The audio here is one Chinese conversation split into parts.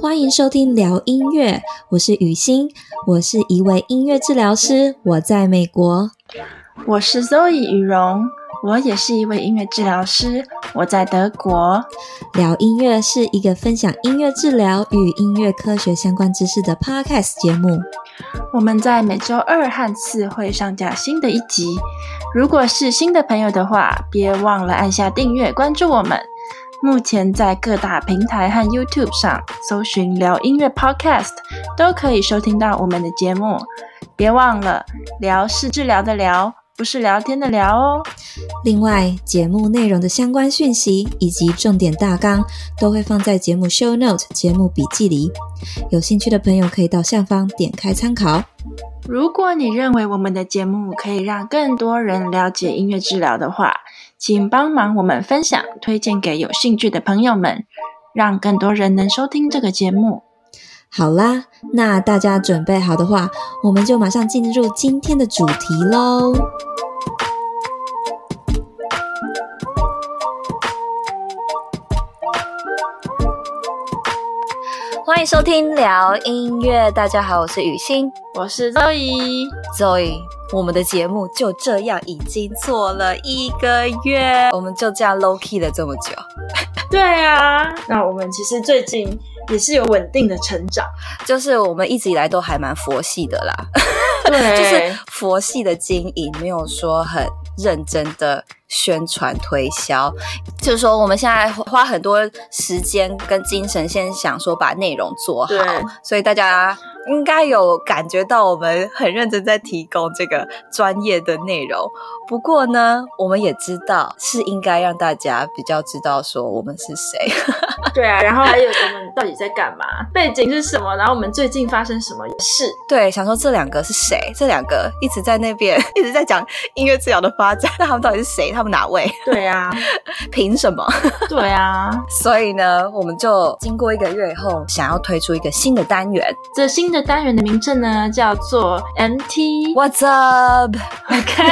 欢迎收听聊音乐，我是雨欣，我是一位音乐治疗师，我在美国。我是 Zoe 雨荣，我也是一位音乐治疗师，我在德国。聊音乐是一个分享音乐治疗与音乐科学相关知识的 Podcast 节目。我们在每周二和四会上架新的一集。如果是新的朋友的话，别忘了按下订阅，关注我们。目前在各大平台和 YouTube 上搜寻“聊音乐 Podcast”，都可以收听到我们的节目。别忘了，聊是治疗的聊，不是聊天的聊哦。另外，节目内容的相关讯息以及重点大纲都会放在节目 Show Note 节目笔记里，有兴趣的朋友可以到下方点开参考。如果你认为我们的节目可以让更多人了解音乐治疗的话，请帮忙我们分享、推荐给有兴趣的朋友们，让更多人能收听这个节目。好啦，那大家准备好的话，我们就马上进入今天的主题喽。欢迎收听聊音乐，大家好，我是雨欣，我是 Zoe，Zoe。Zoe 我们的节目就这样已经做了一个月，我们就这样 low key 了这么久。对啊，那我们其实最近也是有稳定的成长，就是我们一直以来都还蛮佛系的啦，对，就是佛系的经营，没有说很认真的宣传推销，就是说我们现在花很多时间跟精神，先想说把内容做好，所以大家。应该有感觉到我们很认真在提供这个专业的内容，不过呢，我们也知道是应该让大家比较知道说我们是谁。对啊，然后还有我们到底在干嘛，背景是什么，然后我们最近发生什么事？对，想说这两个是谁？这两个一直在那边 一直在讲音乐治疗的发展，那他们到底是谁？他们哪位？对啊，凭什么？对啊，所以呢，我们就经过一个月以后，想要推出一个新的单元。这新的。单元的名称呢，叫做 MT What's Up？OK，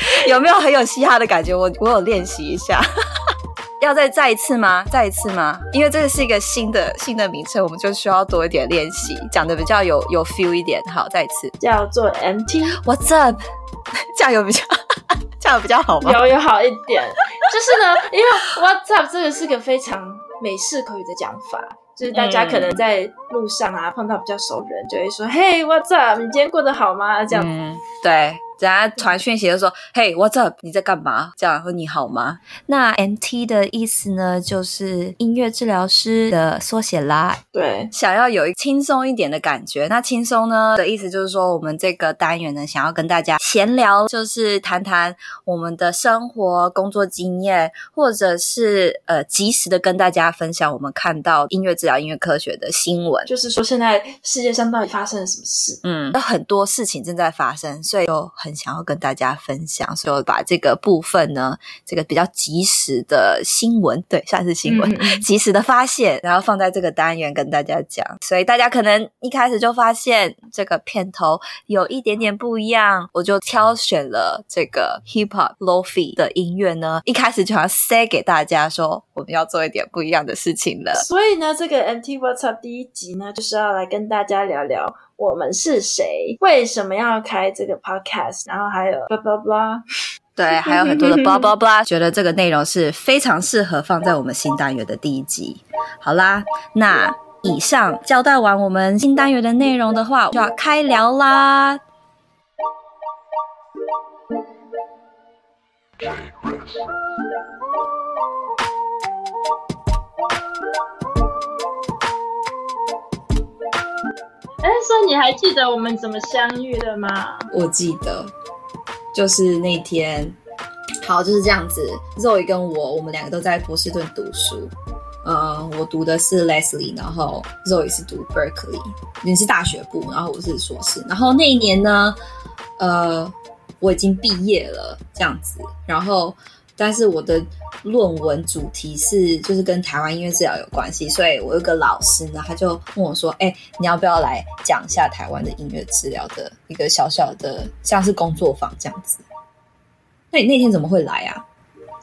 有没有很有嘻哈的感觉？我我有练习一下，要再再一次吗？再一次吗？因为这个是一个新的新的名称，我们就需要多一点练习，讲的比较有有 feel 一点。好，再一次叫做 MT What's Up？这样有比较这样比较好吗？有有好一点，就是呢，因为 What's Up 这个是个非常美式口语的讲法。就是大家可能在路上啊、嗯、碰到比较熟人，就会说：“Hey, what's up？你今天过得好吗？”这样子，嗯、对。人家传讯息就说：“Hey, what's up？你在干嘛？这样说你好吗？”那 MT 的意思呢，就是音乐治疗师的缩写啦。对，想要有一轻松一点的感觉。那轻松呢的意思就是说，我们这个单元呢，想要跟大家闲聊，就是谈谈我们的生活、工作经验，或者是呃，及时的跟大家分享我们看到音乐治疗、音乐科学的新闻。就是说，现在世界上到底发生了什么事？嗯，有很多事情正在发生，所以就很。想要跟大家分享，所以我把这个部分呢，这个比较及时的新闻，对，算是新闻，及时的发现，然后放在这个单元跟大家讲。所以大家可能一开始就发现这个片头有一点点不一样，我就挑选了这个 hip hop lo-fi 的音乐呢，一开始就要塞给大家说，我们要做一点不一样的事情了。所以呢，这个 MT What's Up 第一集呢，就是要来跟大家聊聊。我们是谁？为什么要开这个 podcast？然后还有 blah blah blah，对，还有很多的 blah blah blah。觉得这个内容是非常适合放在我们新单元的第一集。好啦，那以上交代完我们新单元的内容的话，就要开聊啦。哎，所以你还记得我们怎么相遇的吗？我记得，就是那天，好，就是这样子。Zoe 跟我，我们两个都在波士顿读书。呃，我读的是 Leslie，然后 Zoe 是读 Berkeley，你是大学部，然后我是硕士。然后那一年呢，呃，我已经毕业了，这样子。然后。但是我的论文主题是就是跟台湾音乐治疗有关系，所以我有个老师呢，他就问我说：“哎、你要不要来讲一下台湾的音乐治疗的一个小小的像是工作坊这样子？”那你那天怎么会来啊？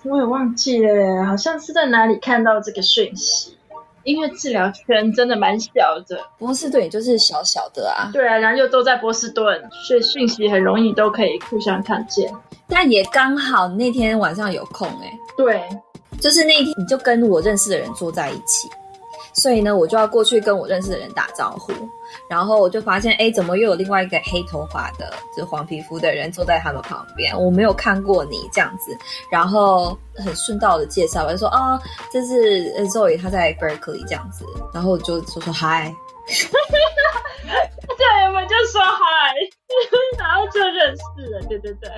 我也忘记了，好像是在哪里看到这个讯息。音乐治疗圈真的蛮小的，波士顿也就是小小的啊。对啊，然后又都在波士顿，所以讯息很容易都可以互相看见。但也刚好那天晚上有空哎、欸。对，就是那一天你就跟我认识的人坐在一起。所以呢，我就要过去跟我认识的人打招呼，然后我就发现，哎，怎么又有另外一个黑头发的，就是黄皮肤的人坐在他们旁边？我没有看过你这样子，然后很顺道的介绍，我就说，啊、这是 Zoe，他在 Berkeley 这样子，然后就说说嗨。对，我们就说嗨，然后就认识了。对对对，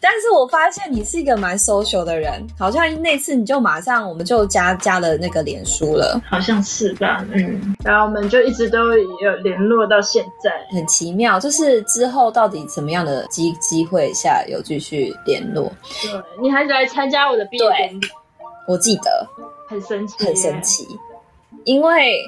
但是我发现你是一个蛮 social 的人，好像那次你就马上我们就加加了那个脸书了，好像是吧？嗯，然后我们就一直都有联络到现在，很奇妙。就是之后到底怎么样的机机会下有继续联络？对，你还是来参加我的毕业典礼，我记得，很神奇，很神奇。因为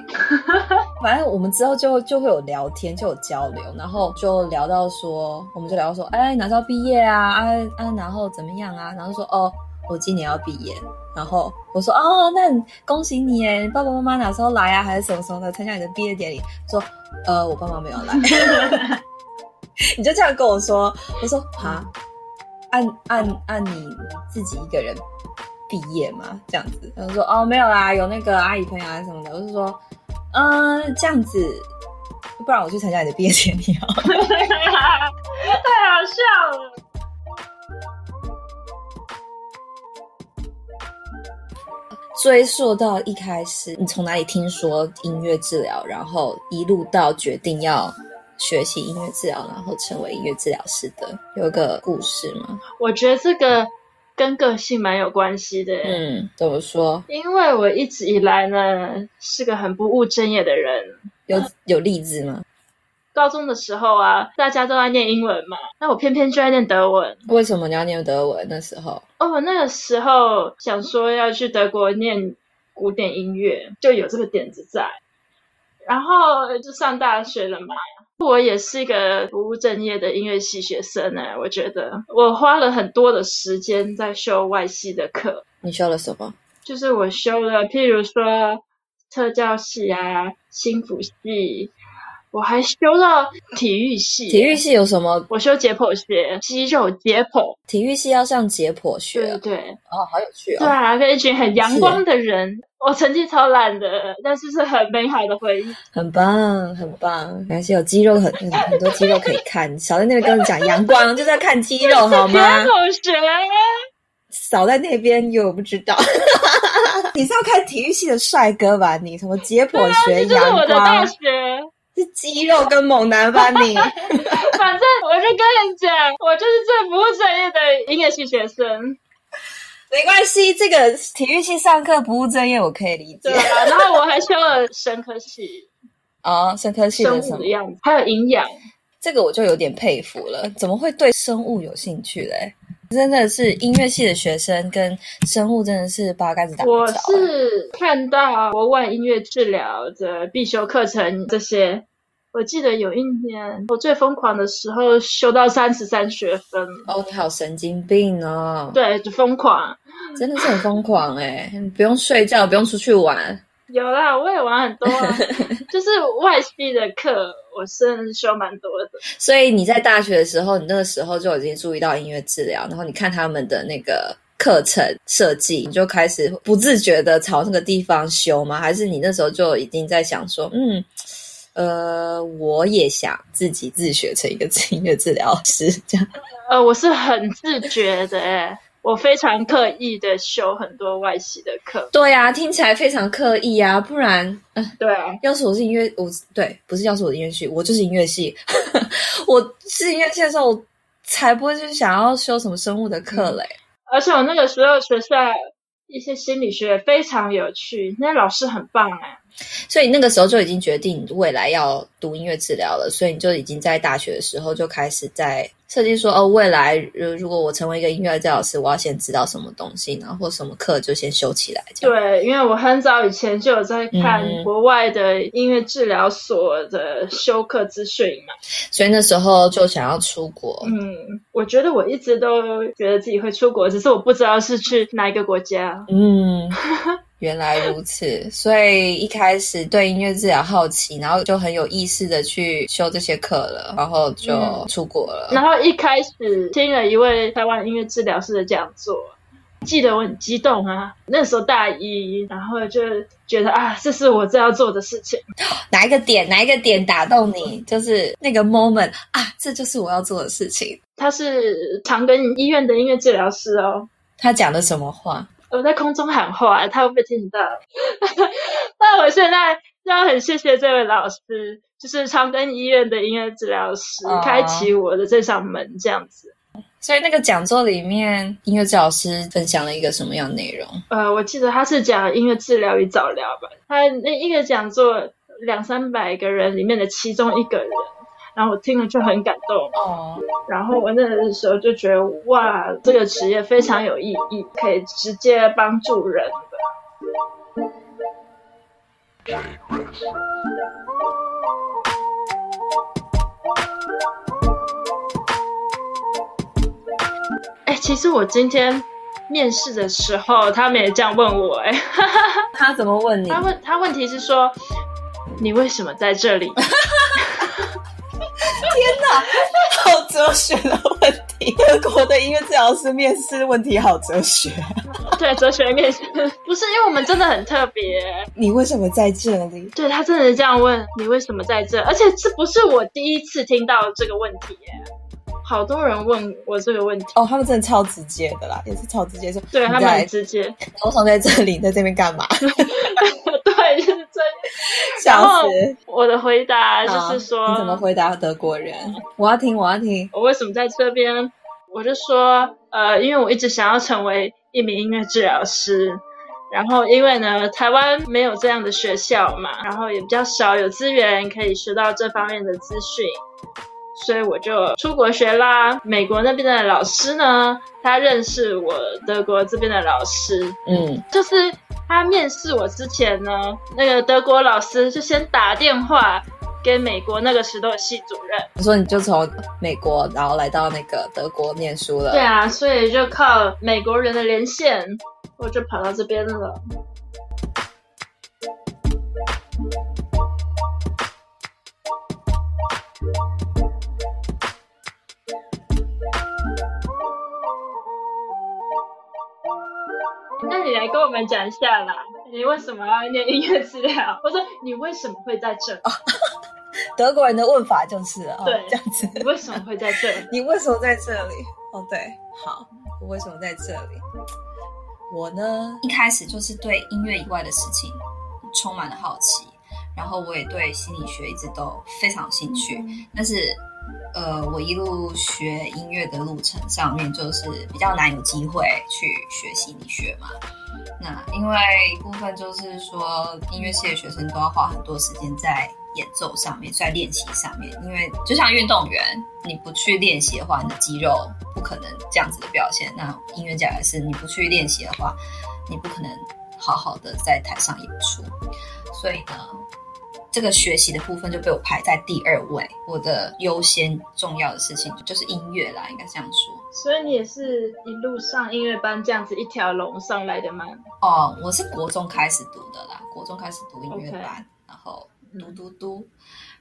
反正我们之后就就会有聊天，就有交流，然后就聊到说，我们就聊到说，哎，哪时候毕业啊？啊啊，然后怎么样啊？然后说，哦，我今年要毕业。然后我说，哦，那恭喜你耶！爸爸妈妈哪时候来啊？还是什么时候的参加你的毕业典礼？说，呃，我爸妈没有来。你就这样跟我说，我说，啊，按按按你自己一个人。毕业嘛，这样子，他就说哦，没有啦，有那个阿姨朋友啊什么的。我就说，嗯、呃，这样子，不然我去参加你的毕业典礼啊，太好笑了。追溯到一开始，你从哪里听说音乐治疗，然后一路到决定要学习音乐治疗，然后成为音乐治疗师的，有一个故事吗？我觉得这个。跟个性蛮有关系的。嗯，怎么说？因为我一直以来呢是个很不务正业的人。有有例子吗？高中的时候啊，大家都在念英文嘛，那我偏偏就在念德文。为什么你要念德文？那时候？哦，那个时候想说要去德国念古典音乐，就有这个点子在。然后就上大学了嘛。我也是一个不务正业的音乐系学生呢。我觉得我花了很多的时间在修外系的课。你修了什么？就是我修了，譬如说特教系啊、心辅系。我还修了体育系，体育系有什么？我修解剖学，肌肉解剖。体育系要上解剖学，对对。哦，好有趣哦。对啊，跟一群很阳光的人。我成绩超烂的，但是是很美好的回忆。很棒，很棒。还是有肌肉很，很很多肌肉可以看。少在那边跟我讲阳光，就是在看肌肉 好吗？同学，少在那边又不知道。你是要看体育系的帅哥吧？你什么解剖学、阳光？这是我的大学。是肌肉跟猛男吧你？反正我就跟你讲，我就是最不务正业的音乐系学生。没关系，这个体育系上课不务正业，我可以理解。对啊，然后我还修了生科系。哦，生科系的生物的样子，还有营养。这个我就有点佩服了，怎么会对生物有兴趣嘞？真的是音乐系的学生跟生物真的是八竿子打不着。我是看到国外音乐治疗的必修课程这些，我记得有一年我最疯狂的时候修到三十三学分。哦，你好神经病哦！对，就疯狂，真的是很疯狂哎！不用睡觉，不用出去玩。有啦，我也玩很多啊，就是外系的课，我是修蛮多的。所以你在大学的时候，你那个时候就已经注意到音乐治疗，然后你看他们的那个课程设计，你就开始不自觉的朝那个地方修吗？还是你那时候就已经在想说，嗯，呃，我也想自己自学成一个 音乐治疗师这样？呃，我是很自觉的欸。我非常刻意的修很多外系的课，对呀、啊，听起来非常刻意啊，不然，嗯、呃，对啊，要是我是音乐，我对，不是要是我的音乐系，我就是音乐系，我是音乐系的时候，我才不会去想要修什么生物的课嘞、嗯。而且我那个时候学校一些心理学非常有趣，那老师很棒哎，所以那个时候就已经决定未来要读音乐治疗了，所以你就已经在大学的时候就开始在。设计说哦，未来如如果我成为一个音乐治疗师，我要先知道什么东西，然后或什么课就先修起来。对，因为我很早以前就有在看国外的音乐治疗所的修课资讯嘛，所以那时候就想要出国。嗯，我觉得我一直都觉得自己会出国，只是我不知道是去哪一个国家。嗯。原来如此，所以一开始对音乐治疗好奇，然后就很有意识的去修这些课了，然后就出国了。嗯、然后一开始听了一位台湾音乐治疗师的讲座，记得我很激动啊，那时候大一，然后就觉得啊，这是我正要做的事情。哪一个点？哪一个点打动你？就是那个 moment 啊，这就是我要做的事情。他是长庚医院的音乐治疗师哦。他讲的什么话？我在空中喊话，他会不会听到？那我现在要很谢谢这位老师，就是长庚医院的音乐治疗师，哦、开启我的这扇门，这样子。所以那个讲座里面，音乐治疗师分享了一个什么样的内容？呃，我记得他是讲音乐治疗与早疗吧。他那一个讲座两三百个人里面的其中一个人。然后我听了就很感动哦，然后我那个时候就觉得哇，这个职业非常有意义，可以直接帮助人的。哎，其实我今天面试的时候，他们也这样问我，哎，他怎么问你？他问他问题是说，你为什么在这里？天哪，好哲学的问题！德国的音乐治疗师面试问题好哲学。对，哲学面试不是因为我们真的很特别。你为什么在这里？对，他真的是这样问，你为什么在这？而且这不是我第一次听到这个问题耶，好多人问我这个问题。哦，他们真的超直接的啦，也是超直接说。对，他们很直接。我躺在这里，在这边干嘛？对，就是这样。然后我的回答就是说，你怎么回答德国人？我要听，我要听。我为什么在这边？我就说，呃，因为我一直想要成为一名音乐治疗师。然后，因为呢，台湾没有这样的学校嘛，然后也比较少有资源可以学到这方面的资讯，所以我就出国学啦。美国那边的老师呢，他认识我德国这边的老师，嗯，就是。他面试我之前呢，那个德国老师就先打电话给美国那个石头系主任。我说你就从美国，然后来到那个德国念书了。对啊，所以就靠美国人的连线，我就跑到这边了。那你来跟我们讲一下啦，你为什么要念音乐治疗？我说你为什么会在这？德国人的问法就是对、哦、这样子。你为什么会在这里？你为什么在这里？哦，对，好，我为什么在这里？我呢，一开始就是对音乐以外的事情充满了好奇，然后我也对心理学一直都非常有兴趣，嗯、但是。呃，我一路学音乐的路程上面，就是比较难有机会去学心理学嘛。那因为一部分就是说，音乐系的学生都要花很多时间在演奏上面，在练习上面。因为就像运动员，你不去练习的话，你的肌肉不可能这样子的表现。那音乐家也是，你不去练习的话，你不可能好好的在台上演出。所以呢。这个学习的部分就被我排在第二位，我的优先重要的事情就是音乐啦，应该这样说。所以你也是一路上音乐班这样子一条龙上来的吗？哦，我是国中开始读的啦，国中开始读音乐班，Okay. 然后读读读。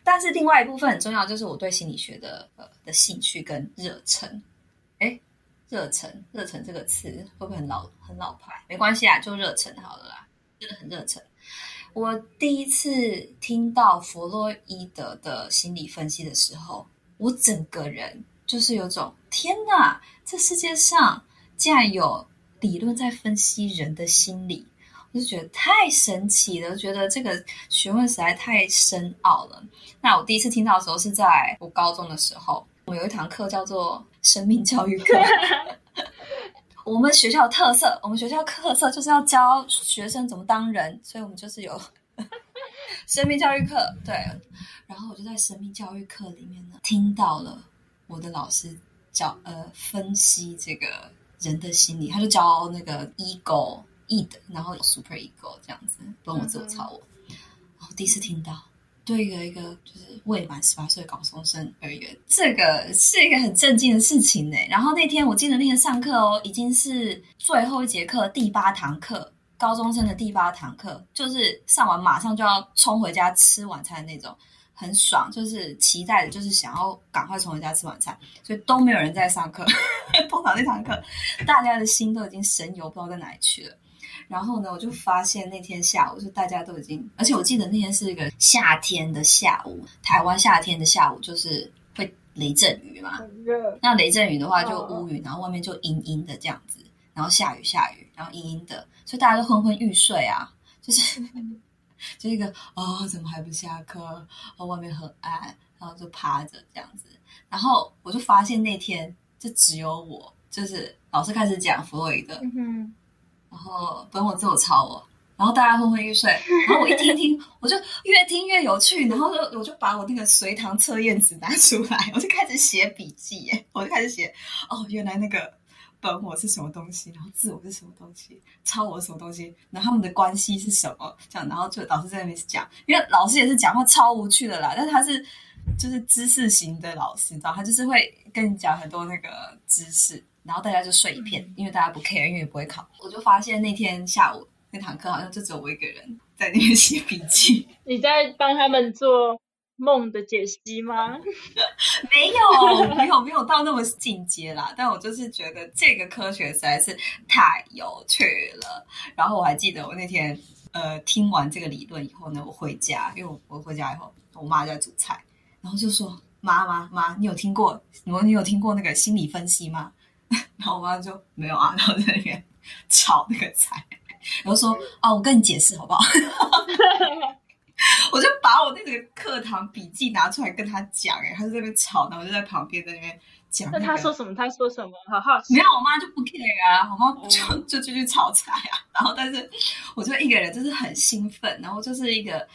但是另外一部分很重要，就是我对心理学的呃的兴趣跟热忱。哎，热忱，热忱这个词会不会很老很老牌？没关系啊，就热忱好了啦，真的很热忱。我第一次听到弗洛伊德的心理分析的时候，我整个人就是有种天哪，这世界上竟然有理论在分析人的心理，我就觉得太神奇了，觉得这个学问实在太深奥了。那我第一次听到的时候是在我高中的时候，我们有一堂课叫做生命教育课。我们学校的特色，我们学校特色就是要教学生怎么当人，所以我们就是有 生命教育课。对，然后我就在生命教育课里面呢，听到了我的老师教呃分析这个人的心理，他就教那个 ego id，然后 super ego 这样子，帮我自我超我。嗯、然后第一次听到，对一个一个就是未满十八岁的高中生而言，这个是一个很震惊的事情呢。然后那天我记得那天上课哦，已经是最后一节课，第八堂课。高中生的第八堂课，就是上完马上就要冲回家吃晚餐那种，很爽，就是期待的，就是想要赶快冲回家吃晚餐，所以都没有人在上课。通常那堂课，大家的心都已经神游不知道在哪里去了。然后呢，我就发现那天下午，就大家都已经，而且我记得那天是一个夏天的下午，台湾夏天的下午就是会雷阵雨嘛，那雷阵雨的话就乌云，然后外面就阴阴的这样子，然后下雨下雨，然后阴阴的。所以大家都昏昏欲睡啊，就是 就一个哦，怎么还不下课？哦，外面很暗，然后就趴着这样子。然后我就发现那天就只有我，就是老师开始讲弗洛伊德，然后本我自我超我，然后大家昏昏欲睡，然后我一听听，我就越听越有趣，然后就我就把我那个随堂测验纸拿出来，我就开始写笔记，耶，我就开始写哦，原来那个。本我是什么东西，然后自我是什么东西，超我是什么东西，然后他们的关系是什么？这样，然后就老师在那边讲，因为老师也是讲话超无趣的啦，但是他是就是知识型的老师，知道他就是会跟你讲很多那个知识，然后大家就睡一片，因为大家不 care，因为也不会考。我就发现那天下午那堂课好像就只有我一个人在那边 写笔记。你在帮他们做梦的解析吗？没有，没有，没有到那么进阶啦。但我就是觉得这个科学实在是太有趣了。然后我还记得我那天呃听完这个理论以后呢，我回家，因为我我回家以后，我妈在煮菜，然后就说：“妈妈妈，你有听过？你你有听过那个心理分析吗？” 然后我妈就没有啊，然后在那边炒那个菜，然后说：“啊，我跟你解释好不好？” 我就把我那个课堂笔记拿出来跟他讲，哎，他就在那边吵，然后我就在旁边在那边讲、那个。那他说什么？他说什么？好好奇。没有，我妈就不 care 啊，我妈就就继续炒菜啊。然后，但是我就一个人就是很兴奋，然后就是一个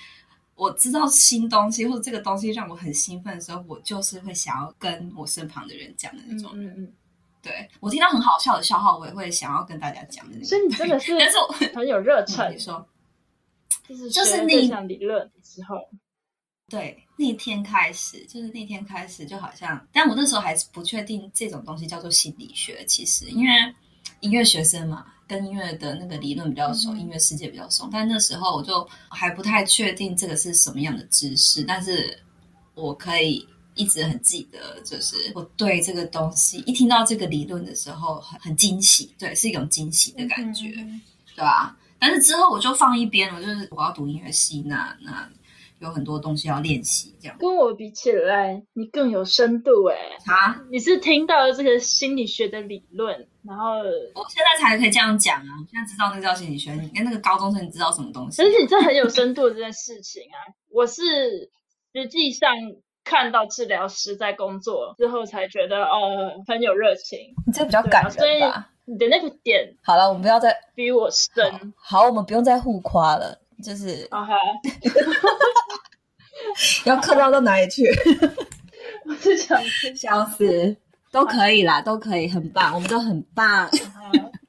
我知道新东西或者这个东西让我很兴奋的时候，我就是会想要跟我身旁的人讲的那种人。嗯嗯。对，我听到很好笑的笑话，我也会想要跟大家讲。所以你真的是，但是我很有热忱。你说。就是那项理论之后，对，那天开始，就是那天开始，就好像，但我那时候还是不确定这种东西叫做心理学。其实，因为音乐学生嘛，跟音乐的那个理论比较熟，嗯、音乐世界比较熟。但那时候我就还不太确定这个是什么样的知识。但是我可以一直很记得，就是我对这个东西一听到这个理论的时候很，很很惊喜，对，是一种惊喜的感觉，嗯、对吧？但是之后我就放一边了，就是我要读音乐系，那那有很多东西要练习，这样。跟我比起来，你更有深度哎！啊，你是听到了这个心理学的理论，然后我现在才可以这样讲啊！现在知道那个叫心理学，你跟那个高中生，你知道什么东西？而且你这很有深度的这件事情啊！我是实际上看到治疗师在工作之后，才觉得哦，很有热情。你这比较感人吧？你的那个点好了，我们不要再逼我深。好，我们不用再互夸了，就是啊哈，要刻到到哪里去？我是想笑死，都可以啦，都可以，很棒，我们都很棒。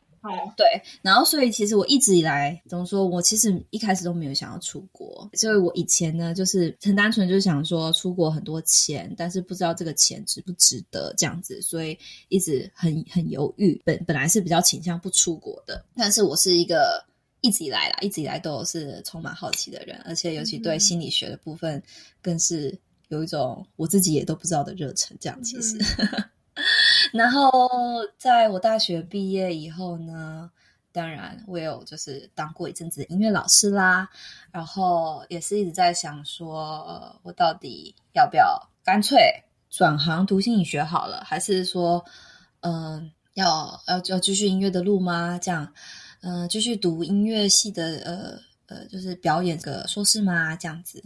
对，然后所以其实我一直以来怎么说，我其实一开始都没有想要出国，所以我以前呢就是很单纯，就是想说出国很多钱，但是不知道这个钱值不值得这样子，所以一直很很犹豫。本本来是比较倾向不出国的，但是我是一个一直以来啦，一直以来都是充满好奇的人，而且尤其对心理学的部分更是有一种我自己也都不知道的热忱。这样其实。嗯 然后在我大学毕业以后呢，当然我有就是当过一阵子音乐老师啦，然后也是一直在想说，呃，我到底要不要干脆转行读心理学好了，还是说，嗯、呃，要要要继续音乐的路吗？这样，嗯、呃，继续读音乐系的，呃呃，就是表演个硕士吗？这样子。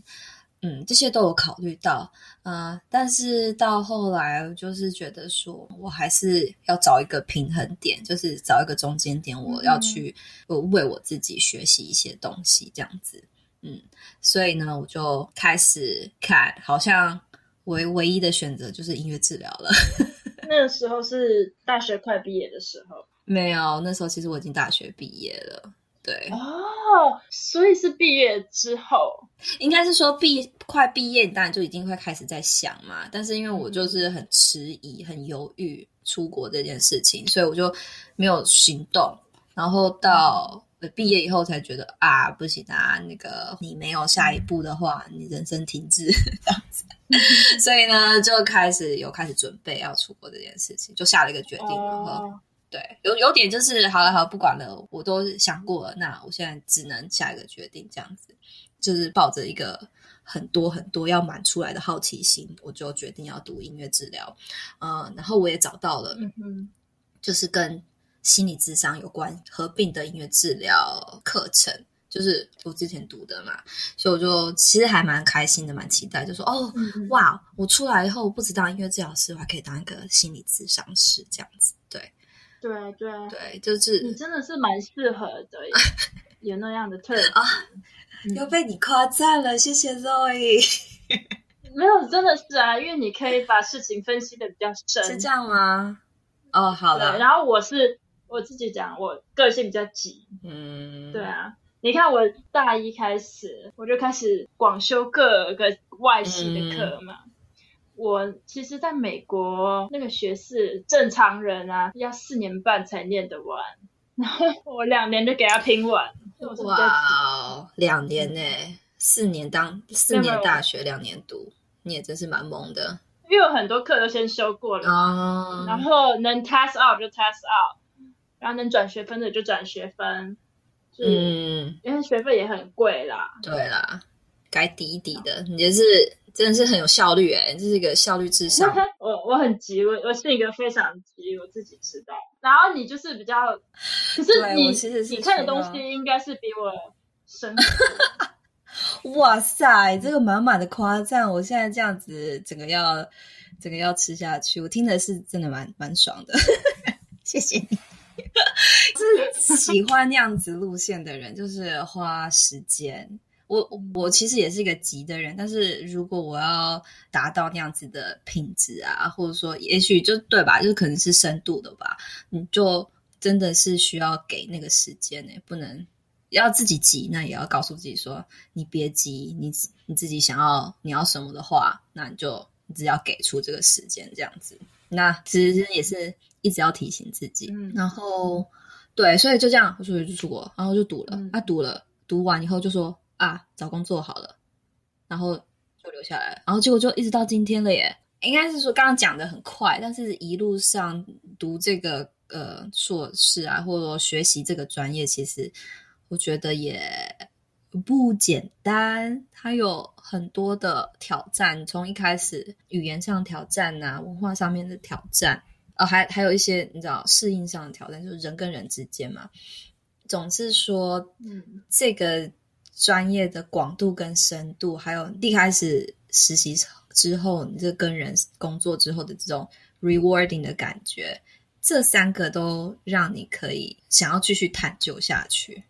嗯，这些都有考虑到，啊、呃，但是到后来就是觉得说，我还是要找一个平衡点，就是找一个中间点，我要去我为我自己学习一些东西，这样子，嗯，所以呢，我就开始看，好像唯唯一的选择就是音乐治疗了。那个时候是大学快毕业的时候。没有，那时候其实我已经大学毕业了。对哦，所以是毕业之后，应该是说毕快毕业，当然就已经会开始在想嘛。但是因为我就是很迟疑、很犹豫出国这件事情，所以我就没有行动。然后到毕业以后才觉得啊，不行啊，那个你没有下一步的话，你人生停滞 这样子。所以呢，就开始有开始准备要出国这件事情，就下了一个决定，然后。哦对，有有点就是好了好了，不管了，我都想过了。那我现在只能下一个决定，这样子，就是抱着一个很多很多要满出来的好奇心，我就决定要读音乐治疗。嗯，然后我也找到了，就是跟心理智商有关合并的音乐治疗课程，就是我之前读的嘛，所以我就其实还蛮开心的，蛮期待，就说哦，嗯，哇，我出来以后不只当音乐治疗师，我还可以当一个心理咨商师，这样子，对。对对对，就是你真的是蛮适合的，有那样的特质啊！又被你夸赞了，谢谢 Zoe。没有，真的是啊，因为你可以把事情分析的比较深，是这样吗？哦，好的。然后我是我自己讲，我个性比较急，嗯，对啊。你看我大一开始我就开始广修各个外系的课嘛。嗯我其实在美国那个学士正常人啊，要四年半才念得完，然后我两年就给他拼完。哇，两年呢？四年当四年大学两年读，你也真是蛮猛的。因为有很多课都先修过了，哦、然后能 test out 就 test out，然后能转学分的就转学分。嗯，因为学费也很贵啦。对啦，该抵一抵的，你就是。真的是很有效率诶，这是一个效率至上。我我很急，我我是一个非常急，我自己知道。然后你就是比较，可是你其实是你看的东西应该是比我深。哇塞，这个满满的夸赞，我现在这样子整个要整个要吃下去，我听的是真的蛮蛮爽的。谢谢你，是喜欢那样子路线的人，就是花时间。我我其实也是一个急的人，但是如果我要达到那样子的品质啊，或者说也许就对吧，就是可能是深度的吧，你就真的是需要给那个时间呢，不能要自己急，那也要告诉自己说，你别急，你你自己想要你要什么的话，那你就你只要给出这个时间这样子，那其实也是一直要提醒自己，嗯、然后对，所以就这样，所以就出国，然后就读了，嗯、啊读了，读完以后就说。啊，找工作好了，然后就留下来，然后结果就一直到今天了耶。应该是说刚刚讲的很快，但是一路上读这个呃硕士啊，或者说学习这个专业，其实我觉得也不简单。它有很多的挑战，从一开始语言上挑战啊，文化上面的挑战，呃，还还有一些你知道适应上的挑战，就是人跟人之间嘛。总是说，嗯，这个。专业的广度跟深度，还有一开始实习之后，你这跟人工作之后的这种 rewarding 的感觉，这三个都让你可以想要继续探究下去。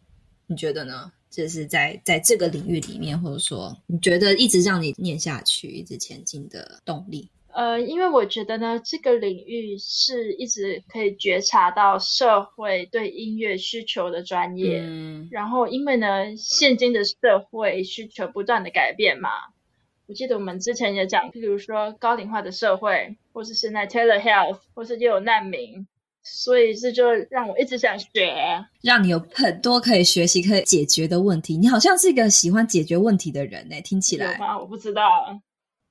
你觉得呢？就是在在这个领域里面，或者说你觉得一直让你念下去、一直前进的动力？呃，因为我觉得呢，这个领域是一直可以觉察到社会对音乐需求的专业。嗯，然后因为呢，现今的社会需求不断的改变嘛，我记得我们之前也讲，譬如说高龄化的社会，或是现在 telehealth，或是又有难民，所以这就让我一直想学，让你有很多可以学习、可以解决的问题。你好像是一个喜欢解决问题的人呢，听起来。有吗？我不知道。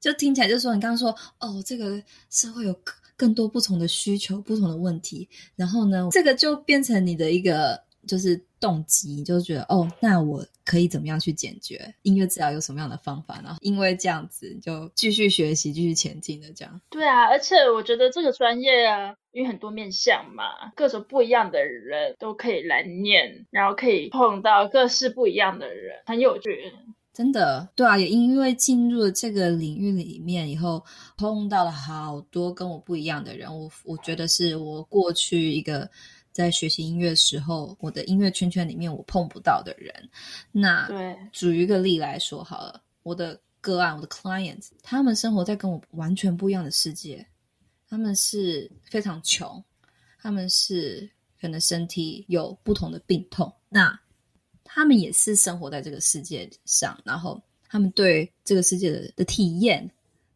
就听起来就是说，你刚刚说哦，这个社会有更多不同的需求、不同的问题，然后呢，这个就变成你的一个就是动机，你就觉得哦，那我可以怎么样去解决？音乐治疗有什么样的方法？然后因为这样子，就继续学习、继续前进的这样。对啊，而且我觉得这个专业啊，因为很多面向嘛，各种不一样的人都可以来念，然后可以碰到各式不一样的人，很有趣。真的，对啊，也因为进入了这个领域里面以后，碰到了好多跟我不一样的人。我我觉得是我过去一个在学习音乐时候，我的音乐圈圈里面我碰不到的人。那对，举一个例来说好了，我的个案，我的 clients，他们生活在跟我完全不一样的世界。他们是非常穷，他们是可能身体有不同的病痛，那他们也是生活在这个世界上，然后他们对这个世界的的体验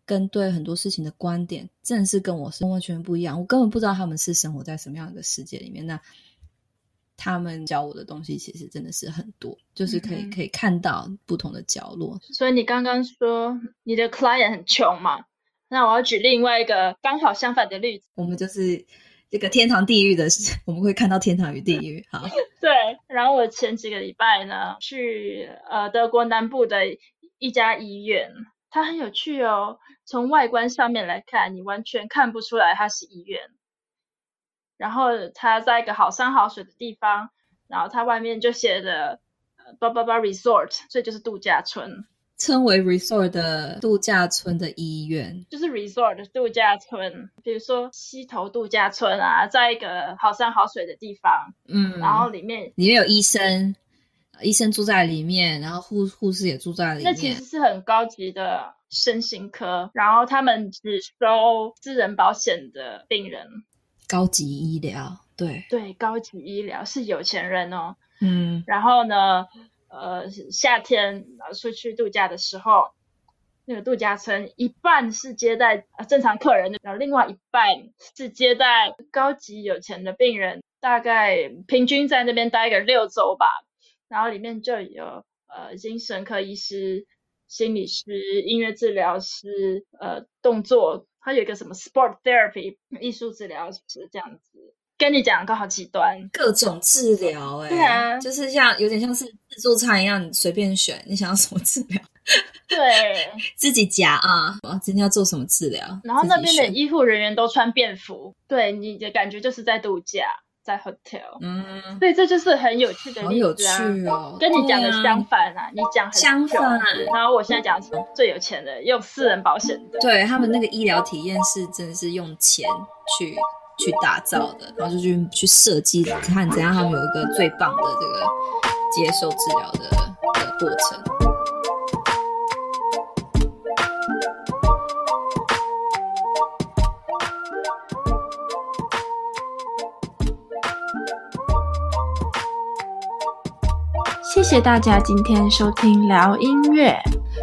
跟对很多事情的观点，真的是跟我是完全不一样。我根本不知道他们是生活在什么样的世界里面。那他们教我的东西其实真的是很多，就是可以、嗯、可以看到不同的角落。所以你刚刚说你的 client 很穷嘛？那我要举另外一个刚好相反的例子。我们就是这个天堂地狱的，我们会看到天堂与地狱。好，对。然后我前几个礼拜呢，去呃德国南部的一家医院，它很有趣哦。从外观上面来看，你完全看不出来它是医院。然后它在一个好山好水的地方，然后它外面就写着“巴巴巴 resort”，所以就是度假村，称为 resort 的度假村的医院，就是 resort 的度假村。比如说溪头度假村啊，在一个好山好水的地方，嗯，然后里面里面有医生，医生住在里面，然后护护士也住在里面。那其实是很高级的身心科，然后他们只收私人保险的病人。高级医疗，对对，高级医疗是有钱人哦。嗯，然后呢，呃，夏天出去度假的时候，那个度假村一半是接待呃正常客人，然后另外一半是接待高级有钱的病人，大概平均在那边待个六周吧。然后里面就有呃精神科医师、心理师、音乐治疗师、呃动作。他有一个什么 sport therapy 艺术治疗师这样子，跟你讲刚好极端，各种治疗哎、欸，对啊，就是像有点像是自助餐一样，你随便选你想要什么治疗，对，自己夹啊，今天要做什么治疗，然后那边的医护人员都穿便服，对，你的感觉就是在度假。在 hotel，嗯，所以这就是很有趣的例子啊，好有趣哦，跟你讲的相反啊，啊你讲相反，然后我现在讲的是最有钱的，用私人保险的，对他们那个医疗体验是真的是用钱去去打造的，然后就去去设计看怎样他们有一个最棒的这个接受治疗的的过程。谢谢大家今天收听聊音乐。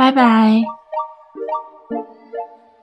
拜拜。